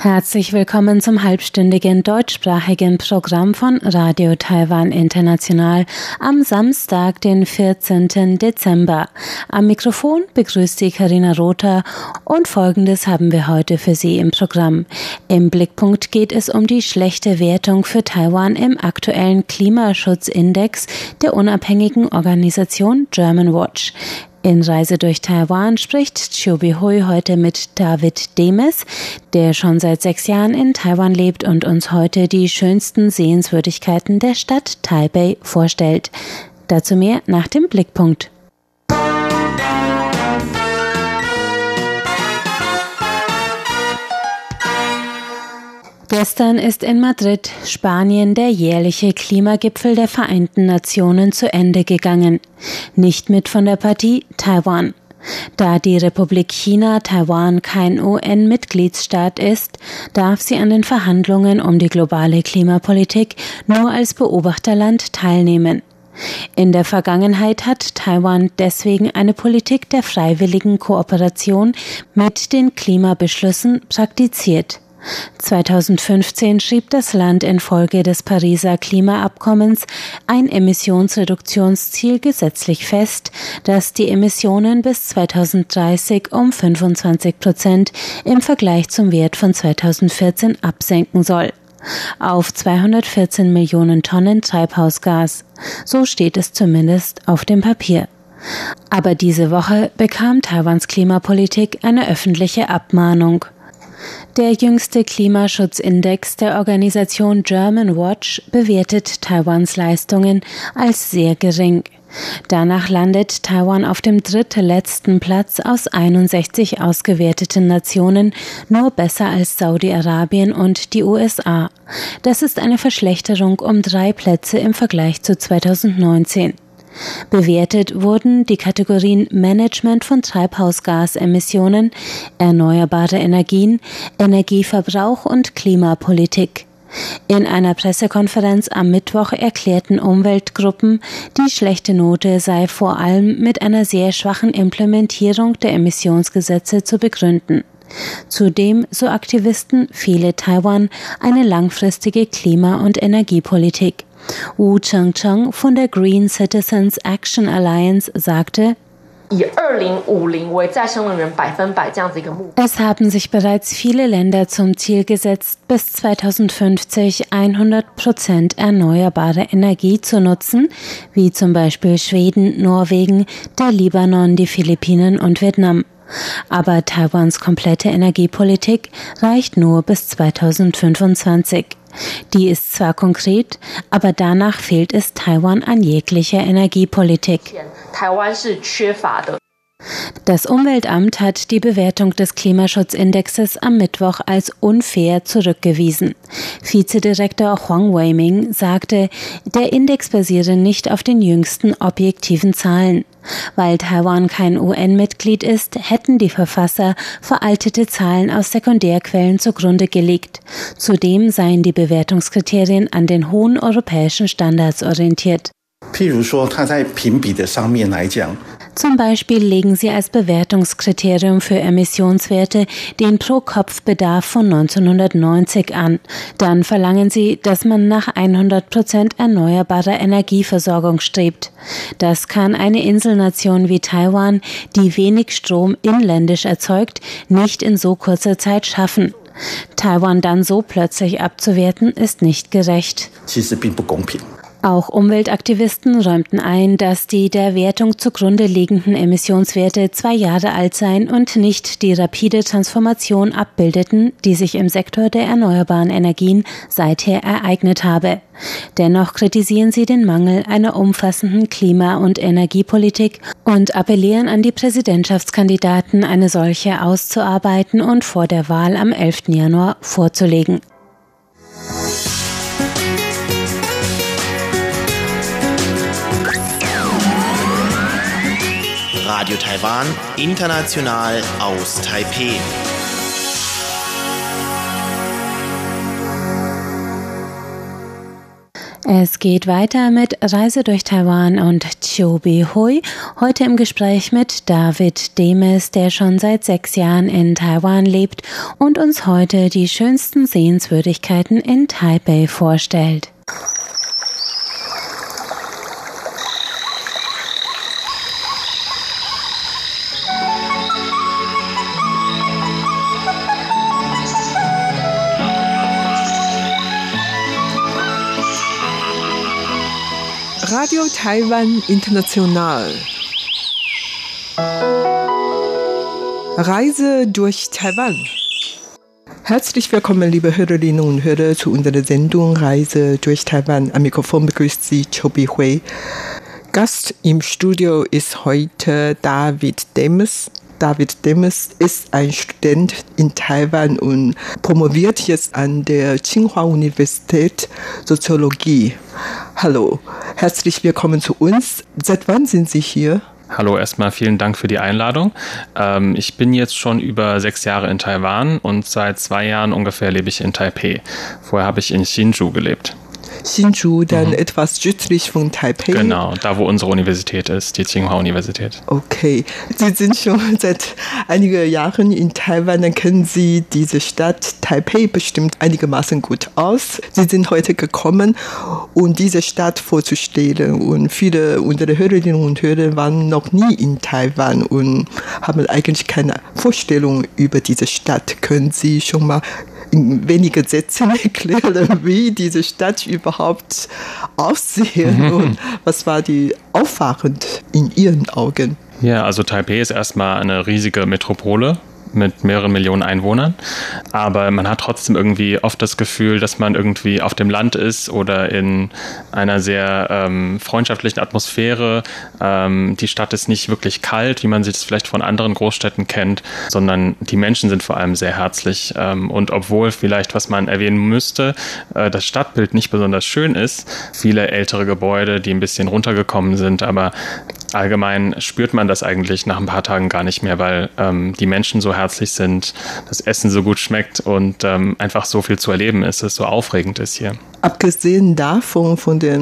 Herzlich willkommen zum halbstündigen deutschsprachigen Programm von Radio Taiwan International am Samstag, den 14. Dezember. Am Mikrofon begrüßt Sie Karina Rother und Folgendes haben wir heute für Sie im Programm. Im Blickpunkt geht es um die schlechte Wertung für Taiwan im aktuellen Klimaschutzindex der unabhängigen Organisation German Watch. In Reise durch Taiwan spricht Chobi Hui heute mit David Demes, der schon seit sechs Jahren in Taiwan lebt und uns heute die schönsten Sehenswürdigkeiten der Stadt Taipei vorstellt. Dazu mehr nach dem Blickpunkt. Gestern ist in Madrid, Spanien, der jährliche Klimagipfel der Vereinten Nationen zu Ende gegangen. Nicht mit von der Partie Taiwan. Da die Republik China Taiwan kein UN-Mitgliedsstaat ist, darf sie an den Verhandlungen um die globale Klimapolitik nur als Beobachterland teilnehmen. In der Vergangenheit hat Taiwan deswegen eine Politik der freiwilligen Kooperation mit den Klimabeschlüssen praktiziert. 2015 schrieb das Land infolge des Pariser Klimaabkommens ein Emissionsreduktionsziel gesetzlich fest, das die Emissionen bis 2030 um 25 Prozent im Vergleich zum Wert von 2014 absenken soll auf 214 Millionen Tonnen Treibhausgas. So steht es zumindest auf dem Papier. Aber diese Woche bekam Taiwans Klimapolitik eine öffentliche Abmahnung. Der jüngste Klimaschutzindex der Organisation German Watch bewertet Taiwans Leistungen als sehr gering. Danach landet Taiwan auf dem drittletzten Platz aus 61 ausgewerteten Nationen, nur besser als Saudi-Arabien und die USA. Das ist eine Verschlechterung um drei Plätze im Vergleich zu 2019. Bewertet wurden die Kategorien Management von Treibhausgasemissionen, erneuerbare Energien, Energieverbrauch und Klimapolitik. In einer Pressekonferenz am Mittwoch erklärten Umweltgruppen, die schlechte Note sei vor allem mit einer sehr schwachen Implementierung der Emissionsgesetze zu begründen. Zudem, so Aktivisten, fehle Taiwan eine langfristige Klima- und Energiepolitik. Wu Chengcheng von der Green Citizens Action Alliance sagte, es haben sich bereits viele Länder zum Ziel gesetzt, bis 2050 100 Prozent erneuerbare Energie zu nutzen, wie zum Beispiel Schweden, Norwegen, der Libanon, die Philippinen und Vietnam. Aber Taiwans komplette Energiepolitik reicht nur bis 2025. Die ist zwar konkret, aber danach fehlt es Taiwan an jeglicher Energiepolitik. Das Umweltamt hat die Bewertung des Klimaschutzindexes am Mittwoch als unfair zurückgewiesen. Vizedirektor Huang Weiming sagte, der Index basiere nicht auf den jüngsten objektiven Zahlen. Weil Taiwan kein UN-Mitglied ist, hätten die Verfasser veraltete Zahlen aus Sekundärquellen zugrunde gelegt. Zudem seien die Bewertungskriterien an den hohen europäischen Standards orientiert. 譬如说，它在评比的上面来讲 ，zum Beispiel legen sie als Bewertungskriterium für Emissionswerte den Pro-Kopf-Bedarf von 1990 an. Dann verlangen sie, dass man nach 100 Prozent erneuerbarer Energieversorgung strebt. Das kann eine Inselnation wie Taiwan, die wenig Strom inländisch erzeugt, nicht in so kurzer Zeit schaffen. Taiwan dann so plötzlich abzuwerten, ist nicht gerecht. Auch Umweltaktivisten räumten ein, dass die der Wertung zugrunde liegenden Emissionswerte zwei Jahre alt seien und nicht die rapide Transformation abbildeten, die sich im Sektor der erneuerbaren Energien seither ereignet habe. Dennoch kritisieren sie den Mangel einer umfassenden Klima- und Energiepolitik und appellieren an die Präsidentschaftskandidaten, eine solche auszuarbeiten und vor der Wahl am 11. Januar vorzulegen. Radio Taiwan, international aus Taipeh. Es geht weiter mit Reise durch Taiwan und Chobi Hui. Heute im Gespräch mit David Demes, der schon seit sechs Jahren in Taiwan lebt und uns heute die schönsten Sehenswürdigkeiten in Taipei vorstellt. Radio Taiwan International. Reise durch Taiwan. Herzlich willkommen, liebe Hörerinnen und Hörer, zu unserer Sendung Reise durch Taiwan. Am Mikrofon begrüßt Sie Chobi Hui. Gast im Studio ist heute David Demes. David Demes ist ein Student in Taiwan und promoviert jetzt an der Tsinghua Universität Soziologie. Hallo, herzlich willkommen zu uns. Seit wann sind Sie hier? Hallo, erstmal vielen Dank für die Einladung. Ähm, ich bin jetzt schon über sechs Jahre in Taiwan und seit zwei Jahren ungefähr lebe ich in Taipei. Vorher habe ich in Hsinchu gelebt. Hsinchu, dann mhm. etwas südlich von Taipei. Genau, da wo unsere Universität ist, die Tsinghua-Universität. Okay, Sie sind schon seit einigen Jahren in Taiwan, dann kennen Sie diese Stadt Taipei bestimmt einigermaßen gut aus. Sie sind heute gekommen, um diese Stadt vorzustellen und viele unserer Hörerinnen und Hörer waren noch nie in Taiwan und haben eigentlich keine Vorstellung über diese Stadt. Können Sie schon mal in wenigen Sätzen erklären, wie diese Stadt überhaupt aussehen mhm. und was war die auffallend in Ihren Augen? Ja, also Taipei ist erstmal eine riesige Metropole mit mehreren Millionen Einwohnern. Aber man hat trotzdem irgendwie oft das Gefühl, dass man irgendwie auf dem Land ist oder in einer sehr ähm, freundschaftlichen Atmosphäre. Ähm, die Stadt ist nicht wirklich kalt, wie man sich das vielleicht von anderen Großstädten kennt, sondern die Menschen sind vor allem sehr herzlich. Ähm, und obwohl vielleicht, was man erwähnen müsste, äh, das Stadtbild nicht besonders schön ist, viele ältere Gebäude, die ein bisschen runtergekommen sind, aber allgemein spürt man das eigentlich nach ein paar Tagen gar nicht mehr, weil ähm, die Menschen so herzlich sind, das Essen so gut schmeckt und ähm, einfach so viel zu erleben ist, es so aufregend ist hier. Abgesehen davon, von der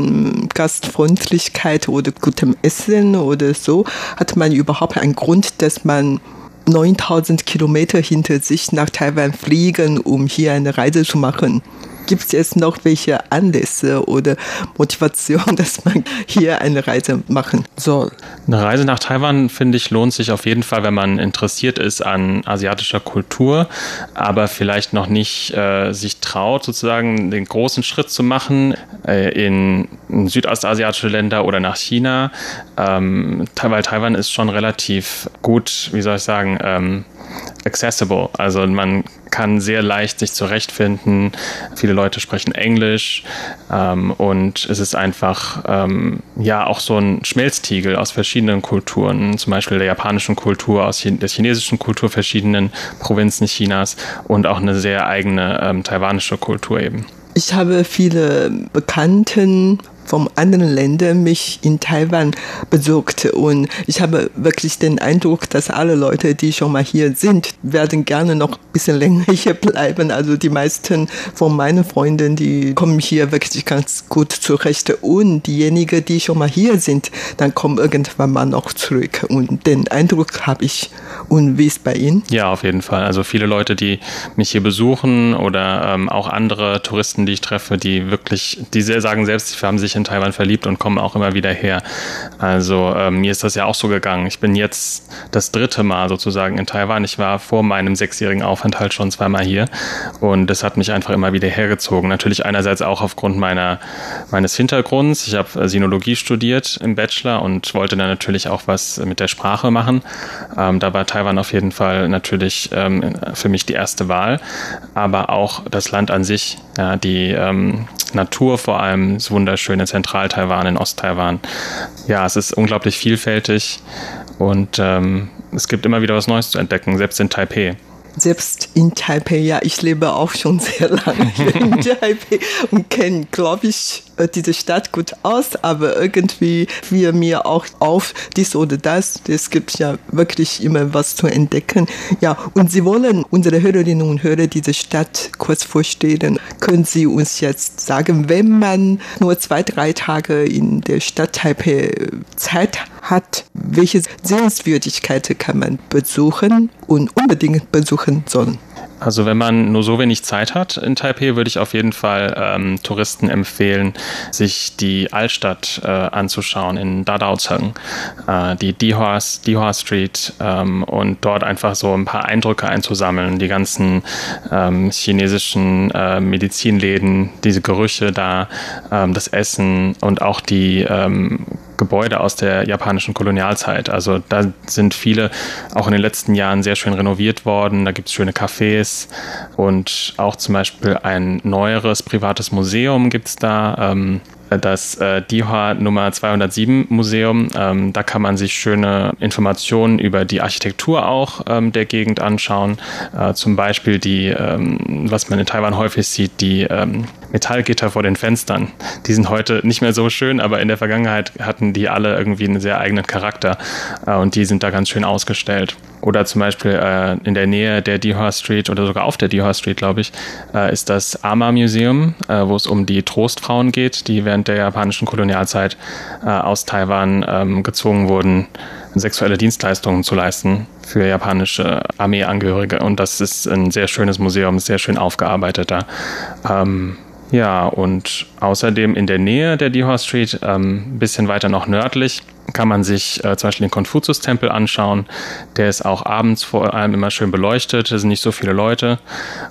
Gastfreundlichkeit oder gutem Essen oder so, hat man überhaupt einen Grund, dass man 9000 Kilometer hinter sich nach Taiwan fliegen, um hier eine Reise zu machen. Gibt es jetzt noch welche Anlässe oder Motivation, dass man hier eine Reise machen soll? Eine Reise nach Taiwan, finde ich, lohnt sich auf jeden Fall, wenn man interessiert ist an asiatischer Kultur, aber vielleicht noch nicht äh, sich traut, sozusagen den großen Schritt zu machen äh, in, in südostasiatische Länder oder nach China. Ähm, weil Taiwan ist schon relativ gut, wie soll ich sagen, ähm, accessible. Also man kann sehr leicht sich zurechtfinden. Viele Leute sprechen Englisch ähm, und es ist einfach ähm, ja auch so ein Schmelztiegel aus verschiedenen Kulturen, zum Beispiel der japanischen Kultur, aus der chinesischen Kultur, verschiedenen Provinzen Chinas und auch eine sehr eigene ähm, taiwanische Kultur eben. Ich habe viele Bekannten von anderen Ländern mich in Taiwan besucht und ich habe wirklich den Eindruck, dass alle Leute, die schon mal hier sind, werden gerne noch ein bisschen länger hier bleiben. Also die meisten von meinen Freunden, die kommen hier wirklich ganz gut zurecht und diejenigen, die schon mal hier sind, dann kommen irgendwann mal noch zurück und den Eindruck habe ich. Und wie ist bei Ihnen? Ja, auf jeden Fall. Also viele Leute, die mich hier besuchen oder ähm, auch andere Touristen, die ich treffe, die wirklich, die sagen selbst, sie haben sich in Taiwan verliebt und kommen auch immer wieder her. Also ähm, mir ist das ja auch so gegangen. Ich bin jetzt das dritte Mal sozusagen in Taiwan. Ich war vor meinem sechsjährigen Aufenthalt schon zweimal hier und das hat mich einfach immer wieder hergezogen. Natürlich einerseits auch aufgrund meiner, meines Hintergrunds. Ich habe äh, Sinologie studiert im Bachelor und wollte dann natürlich auch was mit der Sprache machen. Ähm, da war Taiwan auf jeden Fall natürlich ähm, für mich die erste Wahl, aber auch das Land an sich, ja, die ähm, Natur vor allem ist wunderschön in Zentral-Taiwan, in Ost-Taiwan. Ja, es ist unglaublich vielfältig und ähm, es gibt immer wieder was Neues zu entdecken, selbst in Taipei. selbst in Taipei, ja, ich lebe auch schon sehr lange hier in Taipei und kenne, glaube ich, diese Stadt gut aus, aber irgendwie fiel mir auch auf, dies oder das. Es gibt ja wirklich immer was zu entdecken. Ja, und Sie wollen unsere Hörerinnen und Hörer diese Stadt kurz vorstellen. Können Sie uns jetzt sagen, wenn man nur zwei, drei Tage in der Stadt Taipei Zeit hat, welche Sehenswürdigkeiten kann man besuchen und unbedingt besuchen sollen? Also wenn man nur so wenig Zeit hat in Taipei, würde ich auf jeden Fall ähm, Touristen empfehlen, sich die Altstadt äh, anzuschauen in Dadaozheng, äh, die Dihua, Dihua Street ähm, und dort einfach so ein paar Eindrücke einzusammeln, die ganzen ähm, chinesischen äh, Medizinläden, diese Gerüche da, ähm, das Essen und auch die ähm, Gebäude aus der japanischen Kolonialzeit. Also da sind viele auch in den letzten Jahren sehr schön renoviert worden. Da gibt es schöne Cafés und auch zum Beispiel ein neueres privates Museum gibt es da. Ähm, das äh, DIHA Nummer 207 Museum. Ähm, da kann man sich schöne Informationen über die Architektur auch ähm, der Gegend anschauen. Äh, zum Beispiel die, ähm, was man in Taiwan häufig sieht, die ähm, Metallgitter vor den Fenstern. Die sind heute nicht mehr so schön, aber in der Vergangenheit hatten die alle irgendwie einen sehr eigenen Charakter äh, und die sind da ganz schön ausgestellt. Oder zum Beispiel äh, in der Nähe der Dihua Street oder sogar auf der Dihua Street, glaube ich, äh, ist das Ama Museum, äh, wo es um die Trostfrauen geht, die während der japanischen Kolonialzeit äh, aus Taiwan ähm, gezwungen wurden, sexuelle Dienstleistungen zu leisten für japanische Armeeangehörige. Und das ist ein sehr schönes Museum, sehr schön aufgearbeitet da. Ähm, ja, und außerdem in der Nähe der Dihua Street, ein ähm, bisschen weiter noch nördlich, kann man sich äh, zum Beispiel den Konfuzius-Tempel anschauen. Der ist auch abends vor allem immer schön beleuchtet, es sind nicht so viele Leute.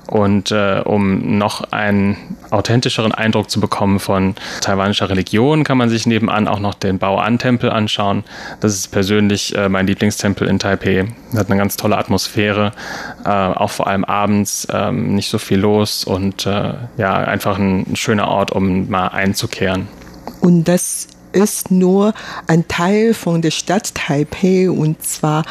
Und äh, um noch einen authentischeren Eindruck zu bekommen von taiwanischer Religion, kann man sich nebenan auch noch den Bao-An-Tempel anschauen. Das ist persönlich äh, mein Lieblingstempel in Taipei. Hat eine ganz tolle Atmosphäre, äh, auch vor allem abends ähm, nicht so viel los und äh, ja, einfach ein, ein schöner Ort, um mal einzukehren. Und das ist nur ein Teil von der Stadt Taipei und zwar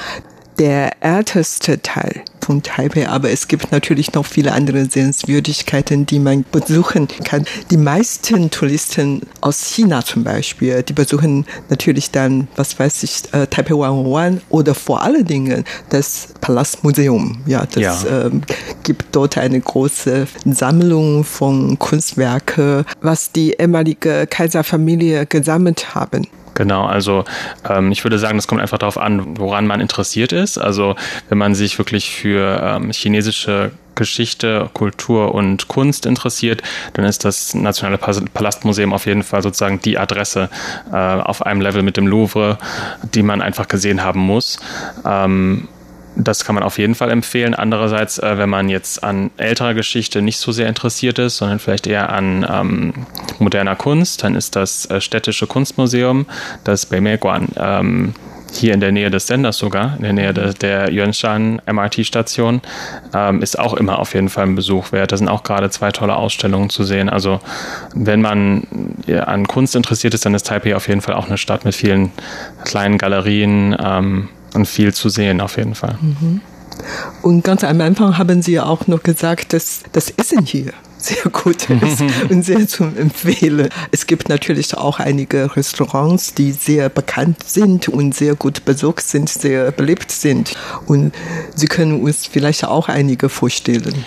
der älteste Teil von Taipei, aber es gibt natürlich noch viele andere Sehenswürdigkeiten, die man besuchen kann. Die meisten Touristen aus China zum Beispiel, die besuchen natürlich dann, was weiß ich, äh, Taipei 101 oder vor allen Dingen das Palastmuseum. Ja, das ja. Ähm, gibt dort eine große Sammlung von Kunstwerken, was die ehemalige Kaiserfamilie gesammelt haben. Genau, also ähm, ich würde sagen, das kommt einfach darauf an, woran man interessiert ist. Also wenn man sich wirklich für ähm, chinesische Geschichte, Kultur und Kunst interessiert, dann ist das Nationale Palastmuseum auf jeden Fall sozusagen die Adresse äh, auf einem Level mit dem Louvre, die man einfach gesehen haben muss. Ähm, das kann man auf jeden Fall empfehlen. Andererseits, äh, wenn man jetzt an älterer Geschichte nicht so sehr interessiert ist, sondern vielleicht eher an ähm, moderner Kunst, dann ist das äh, Städtische Kunstmuseum, das Beimeguan, ähm, hier in der Nähe des Senders sogar, in der Nähe der, der Yuanshan MRT-Station, ähm, ist auch immer auf jeden Fall ein Besuch wert. Da sind auch gerade zwei tolle Ausstellungen zu sehen. Also wenn man an Kunst interessiert ist, dann ist Taipei auf jeden Fall auch eine Stadt mit vielen kleinen Galerien, ähm, und viel zu sehen auf jeden Fall. Mhm. Und ganz am Anfang haben Sie ja auch noch gesagt, dass das Essen hier sehr gut ist und sehr zu empfehlen. Es gibt natürlich auch einige Restaurants, die sehr bekannt sind und sehr gut besucht sind, sehr beliebt sind. Und Sie können uns vielleicht auch einige vorstellen.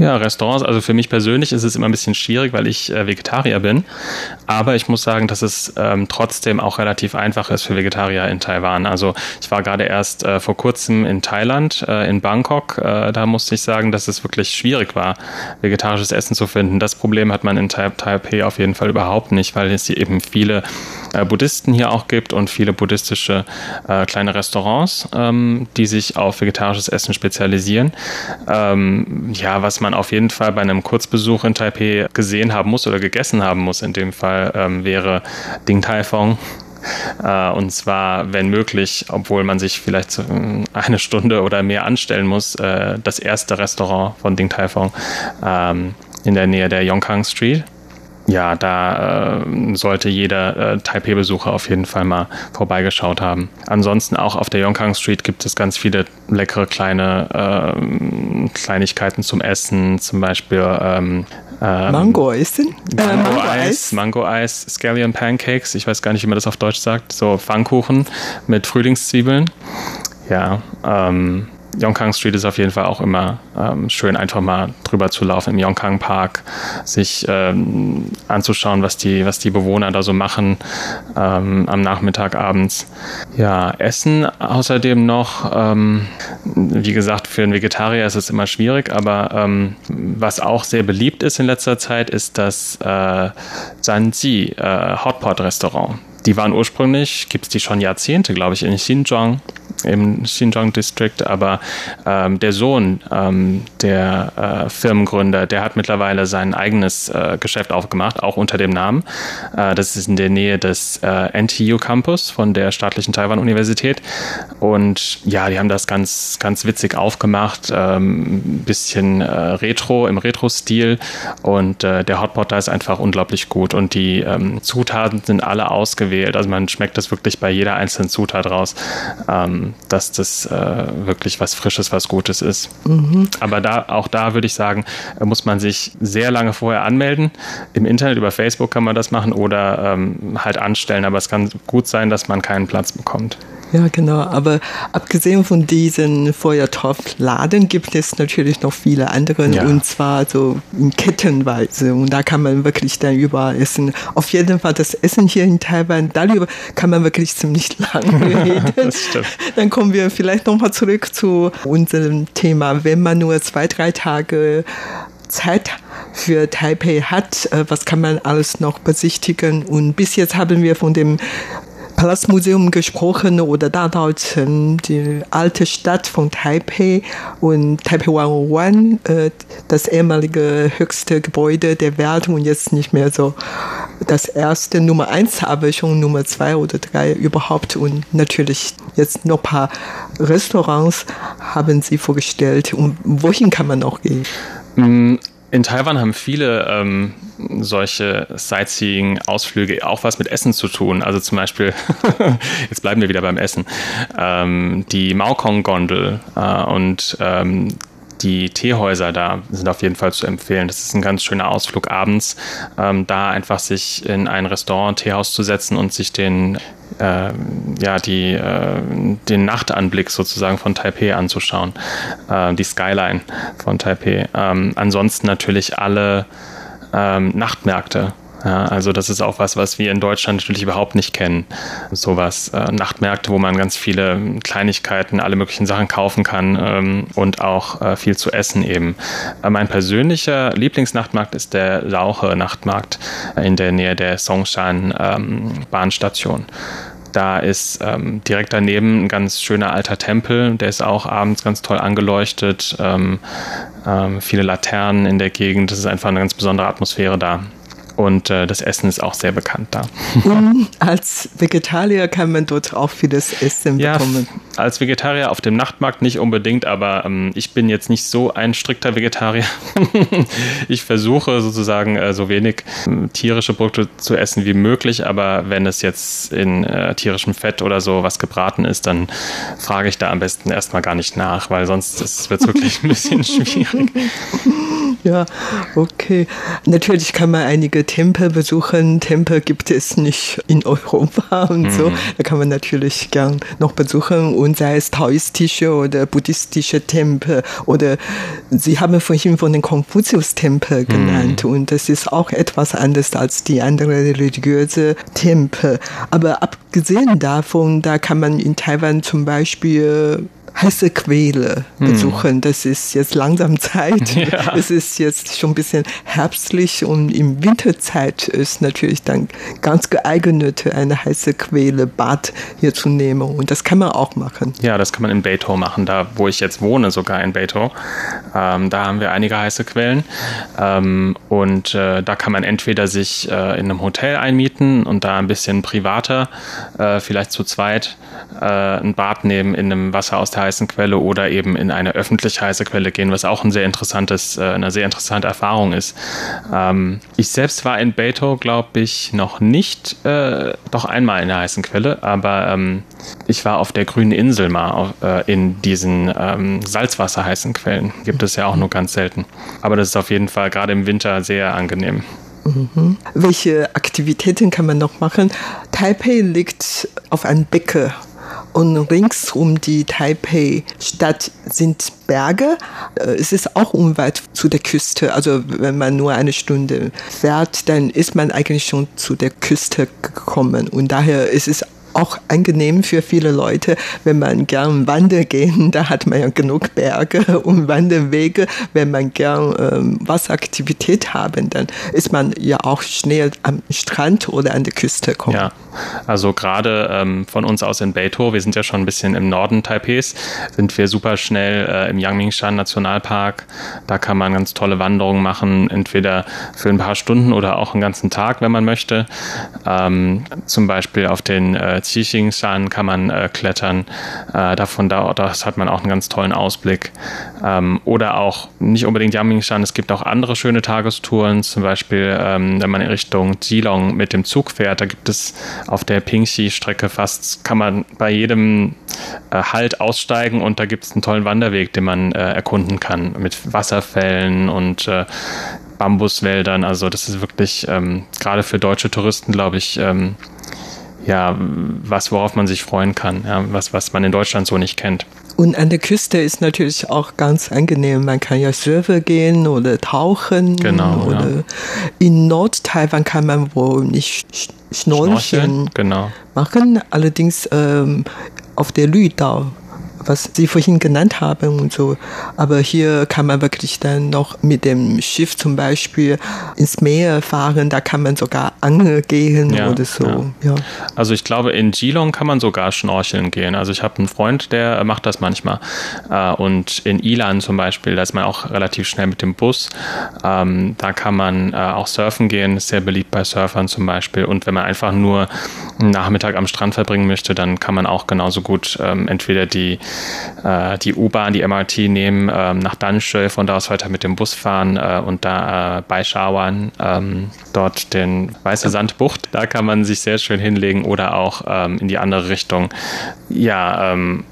Ja, Restaurants, also für mich persönlich ist es immer ein bisschen schwierig, weil ich äh, Vegetarier bin. Aber ich muss sagen, dass es ähm, trotzdem auch relativ einfach ist für Vegetarier in Taiwan. Also ich war gerade erst äh, vor kurzem in Thailand, äh, in Bangkok. Äh, da musste ich sagen, dass es wirklich schwierig war, vegetarisches Essen zu finden. Das Problem hat man in Taipei auf jeden Fall überhaupt nicht, weil es hier eben viele äh, Buddhisten hier auch gibt und viele buddhistische äh, kleine Restaurants, ähm, die sich auf vegetarisches Essen spezialisieren. Ähm, ja, was man auf jeden Fall bei einem Kurzbesuch in Taipei gesehen haben muss oder gegessen haben muss, in dem Fall ähm, wäre Ding Tai Fong. Uh, und zwar, wenn möglich, obwohl man sich vielleicht eine Stunde oder mehr anstellen muss, das erste Restaurant von Ding Tai Fong ähm, in der Nähe der Yongkang Street ja, da äh, sollte jeder äh, Taipei-Besucher auf jeden Fall mal vorbeigeschaut haben. Ansonsten auch auf der Yongkang Street gibt es ganz viele leckere kleine äh, Kleinigkeiten zum Essen, zum Beispiel ähm, ähm, Mango-Eis. Äh, Mango-Eis, Mango-Eis, Scallion Pancakes, ich weiß gar nicht, wie man das auf Deutsch sagt, so Pfannkuchen mit Frühlingszwiebeln. Ja, ähm, Yongkang Street ist auf jeden Fall auch immer ähm, schön, einfach mal drüber zu laufen im Yongkang Park, sich ähm, anzuschauen, was die, was die Bewohner da so machen ähm, am Nachmittag, abends. Ja, Essen außerdem noch, ähm, wie gesagt, für einen Vegetarier ist es immer schwierig, aber ähm, was auch sehr beliebt ist in letzter Zeit, ist das äh, Zanji äh, Hotpot Restaurant. Die waren ursprünglich, gibt es die schon Jahrzehnte, glaube ich, in Xinjiang im Xinjiang District, aber ähm, der Sohn ähm, der äh, Firmengründer, der hat mittlerweile sein eigenes äh, Geschäft aufgemacht, auch unter dem Namen. Äh, das ist in der Nähe des äh, NTU Campus von der staatlichen Taiwan-Universität. Und ja, die haben das ganz, ganz witzig aufgemacht, ähm, bisschen äh, Retro, im Retro-Stil. Und äh, der Hotpot da ist einfach unglaublich gut. Und die ähm, Zutaten sind alle ausgewählt. Also man schmeckt das wirklich bei jeder einzelnen Zutat raus. Ähm, dass das äh, wirklich was Frisches, was Gutes ist. Mhm. Aber da, auch da würde ich sagen, äh, muss man sich sehr lange vorher anmelden. Im Internet, über Facebook kann man das machen oder ähm, halt anstellen. Aber es kann gut sein, dass man keinen Platz bekommt. Ja, genau. Aber abgesehen von diesen Feuertopfladen gibt es natürlich noch viele andere ja. und zwar so in Kettenweise. Und da kann man wirklich dann überall essen. Auf jeden Fall das Essen hier in Taiwan, darüber kann man wirklich ziemlich lange reden. das stimmt. Dann kommen wir vielleicht nochmal zurück zu unserem Thema. Wenn man nur zwei, drei Tage Zeit für Taipei hat, äh, was kann man alles noch besichtigen? Und bis jetzt haben wir von dem Palastmuseum gesprochen oder Dadaochen, die alte Stadt von Taipei und Taipei 101, äh, das ehemalige höchste Gebäude der Welt und jetzt nicht mehr so das erste Nummer eins, aber schon Nummer zwei oder drei überhaupt und natürlich jetzt noch ein paar Restaurants haben sie vorgestellt und wohin kann man noch gehen? In Taiwan haben viele ähm, solche Sightseeing-Ausflüge auch was mit Essen zu tun. Also zum Beispiel, jetzt bleiben wir wieder beim Essen, ähm, die Maokong-Gondel äh, und ähm, die Teehäuser da sind auf jeden Fall zu empfehlen. Das ist ein ganz schöner Ausflug abends, ähm, da einfach sich in ein Restaurant, Teehaus zu setzen und sich den äh, ja, die, äh, den Nachtanblick sozusagen von Taipei anzuschauen, äh, die Skyline von Taipei. Ähm, ansonsten natürlich alle ähm, Nachtmärkte ja, also das ist auch was, was wir in Deutschland natürlich überhaupt nicht kennen. Sowas, äh, Nachtmärkte, wo man ganz viele Kleinigkeiten, alle möglichen Sachen kaufen kann ähm, und auch äh, viel zu essen eben. Äh, mein persönlicher Lieblingsnachtmarkt ist der Lauche Nachtmarkt in der Nähe der Songshan ähm, Bahnstation. Da ist ähm, direkt daneben ein ganz schöner alter Tempel, der ist auch abends ganz toll angeleuchtet. Ähm, ähm, viele Laternen in der Gegend. Das ist einfach eine ganz besondere Atmosphäre da. Und äh, das Essen ist auch sehr bekannt da. Und als Vegetarier kann man dort auch vieles Essen ja, bekommen. Als Vegetarier auf dem Nachtmarkt nicht unbedingt, aber ähm, ich bin jetzt nicht so ein strikter Vegetarier. ich versuche sozusagen äh, so wenig äh, tierische Produkte zu essen wie möglich, aber wenn es jetzt in äh, tierischem Fett oder so was gebraten ist, dann frage ich da am besten erstmal gar nicht nach, weil sonst wird es wirklich ein bisschen schwierig. Ja, okay. Natürlich kann man einige Tempel besuchen. Tempel gibt es nicht in Europa und mhm. so. Da kann man natürlich gern noch besuchen und sei es taoistische oder buddhistische Tempel oder Sie haben vorhin von den Konfuzius-Tempel genannt mhm. und das ist auch etwas anders als die anderen religiöse Tempel. Aber abgesehen davon, da kann man in Taiwan zum Beispiel heiße Quelle hm. besuchen. Hm. Das ist jetzt langsam Zeit. Ja. Es ist jetzt schon ein bisschen herbstlich und im Winterzeit ist natürlich dann ganz geeignet, eine heiße Quelle Bad hier zu nehmen. Und das kann man auch machen. Ja, das kann man in Beito machen, da wo ich jetzt wohne, sogar in Beito. Ähm, da haben wir einige heiße Quellen. Ähm, und äh, da kann man entweder sich äh, in einem Hotel einmieten und da ein bisschen privater, äh, vielleicht zu zweit, äh, ein Bad nehmen in einem Wasser aus der private heiße Quelle oder eben in eine öffentliche heiße Quelle gehen, was auch ein sehr interessantes, äh, eine sehr interessante Erfahrung ist. Ähm, ich selbst war in Beito, glaube ich, noch nicht, äh, doch einmal in der heißen Quelle, aber ähm, ich war auf der grünen Insel mal auf, äh, in diesen ähm, Salzwasser heißen Quellen. Gibt es ja auch nur ganz selten. Aber das ist auf jeden Fall gerade im Winter sehr angenehm. Mhm. Welche Aktivitäten kann man noch machen? Taipei liegt auf einem Becken und rings um die Taipei-Stadt sind Berge. Äh, es ist auch unweit zu der Küste. Also wenn man nur eine Stunde fährt, dann ist man eigentlich schon zu der Küste gekommen. Und daher ist es auch angenehm für viele Leute, wenn man gern wandern gehen, da hat man ja genug Berge und Wanderwege. Wenn man gern ähm, Wasseraktivität haben, dann ist man ja auch schnell am Strand oder an der Küste kommen. Ja, also gerade ähm, von uns aus in Beito, wir sind ja schon ein bisschen im Norden Taipehs, sind wir super schnell äh, im Yangmingshan Nationalpark. Da kann man ganz tolle Wanderungen machen, entweder für ein paar Stunden oder auch einen ganzen Tag, wenn man möchte. Ähm, zum Beispiel auf den äh, Qixingshan kann man äh, klettern. Äh, davon da, das hat man auch einen ganz tollen Ausblick. Ähm, oder auch nicht unbedingt Yangmingshan, es gibt auch andere schöne Tagestouren, zum Beispiel ähm, wenn man in Richtung Geelong mit dem Zug fährt, da gibt es auf der Pingxi-Strecke fast, kann man bei jedem äh, Halt aussteigen und da gibt es einen tollen Wanderweg, den man äh, erkunden kann mit Wasserfällen und äh, Bambuswäldern. Also das ist wirklich ähm, gerade für deutsche Touristen, glaube ich, ähm, ja, was, worauf man sich freuen kann, ja, was, was man in Deutschland so nicht kennt. Und an der Küste ist natürlich auch ganz angenehm. Man kann ja surfen gehen oder tauchen. Genau. Oder ja. in Nord-Taiwan kann man wohl nicht Schnorcheln, genau. machen. Allerdings ähm, auf der Lüdau was Sie vorhin genannt haben und so. Aber hier kann man wirklich dann noch mit dem Schiff zum Beispiel ins Meer fahren, da kann man sogar angeln gehen ja, oder so. Ja. Also ich glaube, in Geelong kann man sogar schnorcheln gehen. Also ich habe einen Freund, der macht das manchmal. Äh, und in Ilan zum Beispiel, da ist man auch relativ schnell mit dem Bus. Ähm, da kann man äh, auch surfen gehen, ist sehr beliebt bei Surfern zum Beispiel. Und wenn man einfach nur einen Nachmittag am Strand verbringen möchte, dann kann man auch genauso gut ähm, entweder die äh, die U-Bahn, die MRT nehmen, ähm, nach Danshui, von da aus weiter mit dem Bus fahren äh, und da äh, bei Shawan ähm, dort den Weiße Sandbucht, da kann man sich sehr schön hinlegen oder auch ähm, in die andere Richtung. Ja, ähm,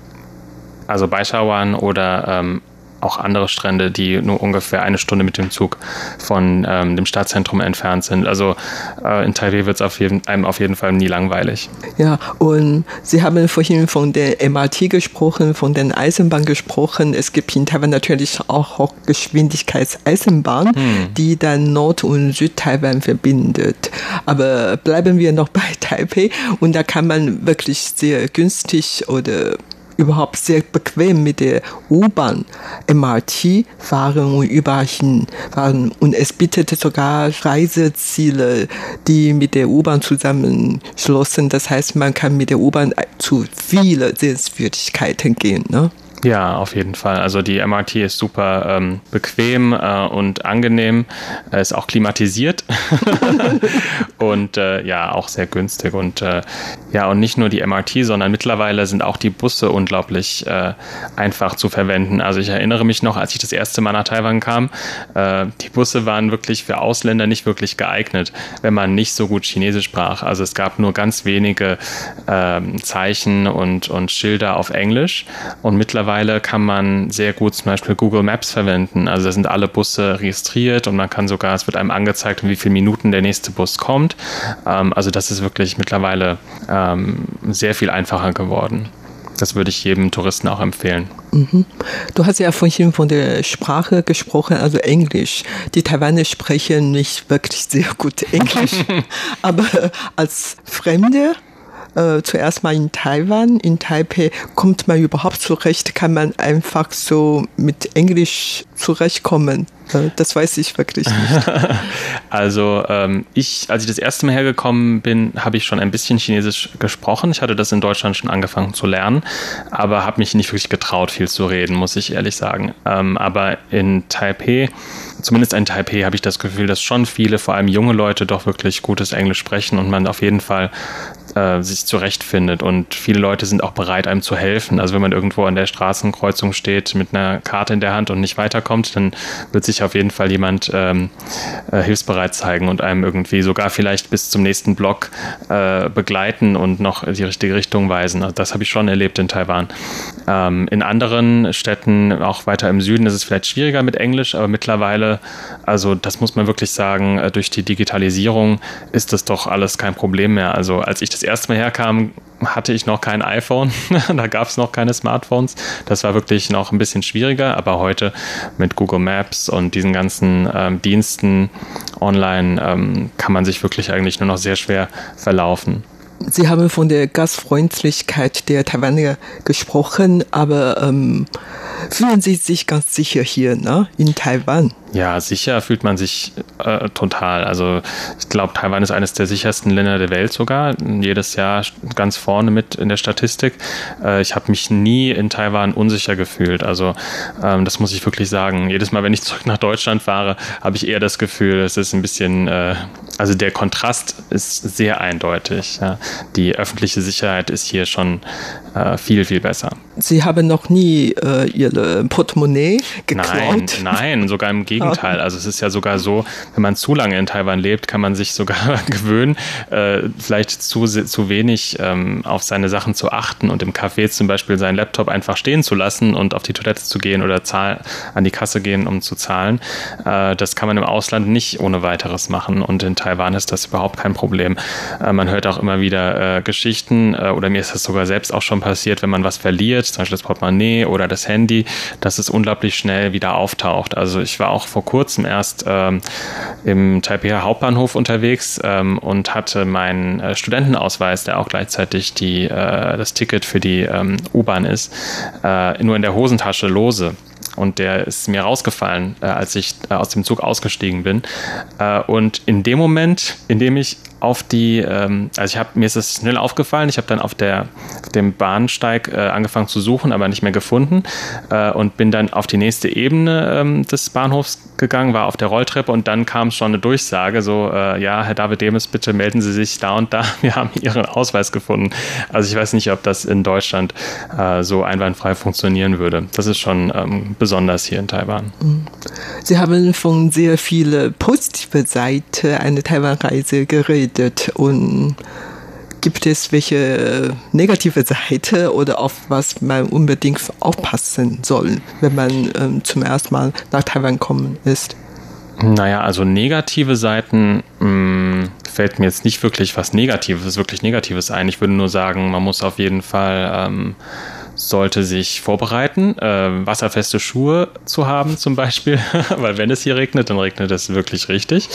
also bei Shawan oder ähm, auch andere Strände, die nur ungefähr eine Stunde mit dem Zug von ähm, dem Stadtzentrum entfernt sind. Also äh, in Taipei wird es einem auf jeden Fall nie langweilig. Ja, und Sie haben vorhin von der MRT gesprochen, von den Eisenbahn gesprochen. Es gibt in Taiwan natürlich auch Hochgeschwindigkeitseisenbahn, hm. die dann Nord- und Südtaiwan verbindet. Aber bleiben wir noch bei Taipei und da kann man wirklich sehr günstig oder überhaupt sehr bequem mit der U-Bahn, MRT fahren und überall hinfahren. Und es bietet sogar Reiseziele, die mit der U-Bahn zusammenschlossen. Das heißt, man kann mit der U-Bahn zu vielen Sehenswürdigkeiten gehen. Ne? Ja, auf jeden Fall. Also die MRT ist super ähm, bequem äh, und angenehm, äh, ist auch klimatisiert und äh, ja, auch sehr günstig. Und äh, ja, und nicht nur die MRT, sondern mittlerweile sind auch die Busse unglaublich äh, einfach zu verwenden. Also ich erinnere mich noch, als ich das erste Mal nach Taiwan kam, äh, die Busse waren wirklich für Ausländer nicht wirklich geeignet, wenn man nicht so gut Chinesisch sprach. Also es gab nur ganz wenige ähm, Zeichen und, und Schilder auf Englisch und mittlerweile mittlerweile kann man sehr gut zum Beispiel Google Maps verwenden. Also da sind alle Busse registriert und man kann sogar, es wird einem angezeigt, in wie viele Minuten der nächste Bus kommt. Ähm, also das ist wirklich mittlerweile ähm, sehr viel einfacher geworden. Das würde ich jedem Touristen auch empfehlen. Mhm. Du hast ja vorhin von der Sprache gesprochen, also Englisch. Die Taiwaner sprechen nicht wirklich sehr gut Englisch, aber als Fremde äh, zuerst mal in Taiwan, in Taipei, kommt man überhaupt zurecht? Kann man einfach so mit Englisch zurechtkommen? Äh, das weiß ich wirklich nicht. also ähm, ich, als ich das erste Mal hergekommen bin, habe ich schon ein bisschen Chinesisch gesprochen. Ich hatte das in Deutschland schon angefangen zu lernen, aber habe mich nicht wirklich getraut, viel zu reden, muss ich ehrlich sagen. Ähm, aber in Taipei, zumindest in Taipei, habe ich das Gefühl, dass schon viele, vor allem junge Leute, doch wirklich gutes Englisch sprechen und man auf jeden Fall äh, sich zurechtfindet und viele Leute sind auch bereit, einem zu helfen. Also wenn man irgendwo an der Straßenkreuzung steht mit einer Karte in der Hand und nicht weiterkommt, dann wird sich auf jeden Fall jemand ähm, äh, hilfsbereit zeigen und einem irgendwie sogar vielleicht bis zum nächsten Block äh, begleiten und noch die richtige Richtung weisen. Also das habe ich schon erlebt in Taiwan. Ähm, in anderen Städten, auch weiter im Süden, ist es vielleicht schwieriger mit Englisch, aber mittlerweile, also das muss man wirklich sagen, äh, durch die Digitalisierung ist das doch alles kein Problem mehr. Also als ich das erste Mal herkam, hatte ich noch kein iPhone, da gab es noch keine Smartphones. Das war wirklich noch ein bisschen schwieriger, aber heute mit Google Maps und diesen ganzen ähm, Diensten online ähm, kann man sich wirklich eigentlich nur noch sehr schwer verlaufen. Sie haben von der Gastfreundlichkeit der Taiwaner gesprochen, aber ähm, fühlen Sie sich ganz sicher hier ne, in Taiwan? Ja, sicher fühlt man sich äh, total. Also ich glaube, Taiwan ist eines der sichersten Länder der Welt sogar. Jedes Jahr ganz vorne mit in der Statistik. Äh, ich habe mich nie in Taiwan unsicher gefühlt. Also ähm, das muss ich wirklich sagen. Jedes Mal, wenn ich zurück nach Deutschland fahre, habe ich eher das Gefühl, es ist ein bisschen, äh, also der Kontrast ist sehr eindeutig. Ja. Die öffentliche Sicherheit ist hier schon äh, viel, viel besser. Sie haben noch nie äh, Ihre Portemonnaie geklaut? Nein, nein, sogar im Gegenteil. Also es ist ja sogar so, wenn man zu lange in Taiwan lebt, kann man sich sogar gewöhnen, äh, vielleicht zu, zu wenig ähm, auf seine Sachen zu achten und im Café zum Beispiel seinen Laptop einfach stehen zu lassen und auf die Toilette zu gehen oder zahl an die Kasse gehen, um zu zahlen. Äh, das kann man im Ausland nicht ohne weiteres machen und in Taiwan ist das überhaupt kein Problem. Äh, man hört auch immer wieder äh, Geschichten äh, oder mir ist das sogar selbst auch schon passiert, wenn man was verliert, zum Beispiel das Portemonnaie oder das Handy, dass es unglaublich schnell wieder auftaucht. Also ich war auch vor kurzem erst ähm, im Taipei Hauptbahnhof unterwegs ähm, und hatte meinen äh, Studentenausweis, der auch gleichzeitig die, äh, das Ticket für die ähm, U-Bahn ist, äh, nur in der Hosentasche lose und der ist mir rausgefallen, äh, als ich äh, aus dem Zug ausgestiegen bin. Äh, und in dem Moment, in dem ich auf die, ähm, also ich habe mir ist es schnell aufgefallen, ich habe dann auf der auf dem Bahnsteig äh, angefangen zu suchen, aber nicht mehr gefunden äh, und bin dann auf die nächste Ebene ähm, des Bahnhofs gegangen, war auf der Rolltreppe und dann kam schon eine Durchsage, so äh, ja, Herr David Demes, bitte melden Sie sich da und da, wir haben Ihren Ausweis gefunden. Also ich weiß nicht, ob das in Deutschland äh, so einwandfrei funktionieren würde. Das ist schon ähm, besonders hier in Taiwan. Mhm. Sie haben von sehr vielen positiven Seiten einer Taiwan-Reise geredet geredet und gibt es welche negative Seite oder auf was man unbedingt aufpassen soll, wenn man ähm, zum ersten Mal nach Taiwan kommen ist? Naja, also negative Seiten mh, hm, fällt mir jetzt nicht wirklich was Negatives, wirklich Negatives ein. Ich würde nur sagen, man muss auf jeden Fall ähm, sollte sich vorbereiten, äh, wasserfeste Schuhe zu haben zum Beispiel, weil wenn es hier regnet, dann regnet es wirklich richtig.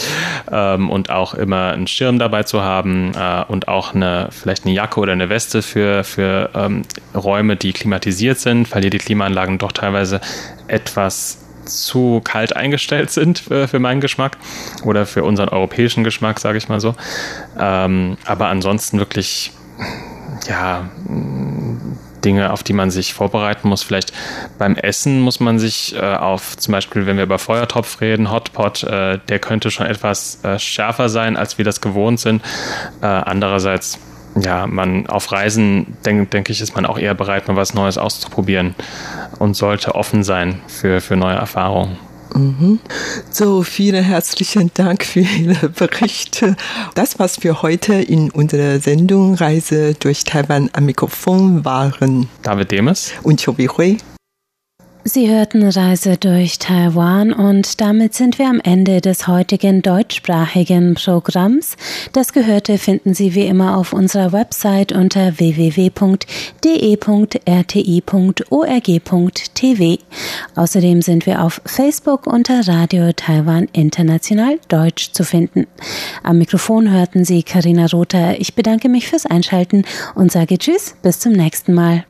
Ähm, und auch immer einen Schirm dabei zu haben äh, und auch eine, vielleicht eine Jacke oder eine Weste für, für ähm, Räume, die klimatisiert sind, weil hier die Klimaanlagen doch teilweise etwas zu kalt eingestellt sind für, für meinen Geschmack oder für unseren europäischen Geschmack, sage ich mal so. Ähm, aber ansonsten wirklich, ja, Dinge, auf die man sich vorbereiten muss. Vielleicht beim Essen muss man sich äh, auf, zum Beispiel, wenn wir über Feuertopf reden, Hotpot, äh, der könnte schon etwas äh, schärfer sein, als wir das gewohnt sind. Äh, andererseits, ja, man auf Reisen, denke denk ich, ist man auch eher bereit, mal was Neues auszuprobieren und sollte offen sein für, für neue Erfahrungen. Mhm. So, vielen herzlichen Dank für Ihre Berichte. Das, was wir heute in unserer Sendung Reise durch Taiwan am Mikrofon waren. David Demes und Chobi Hui. Sie hörten Reise durch Taiwan und damit sind wir am Ende des heutigen deutschsprachigen Programms. Das Gehörte finden Sie wie immer auf unserer Website unter www.de.rti.org.tv. Außerdem sind wir auf Facebook unter Radio Taiwan International Deutsch zu finden. Am Mikrofon hörten Sie Karina Rother. Ich bedanke mich fürs Einschalten und sage Tschüss, bis zum nächsten Mal.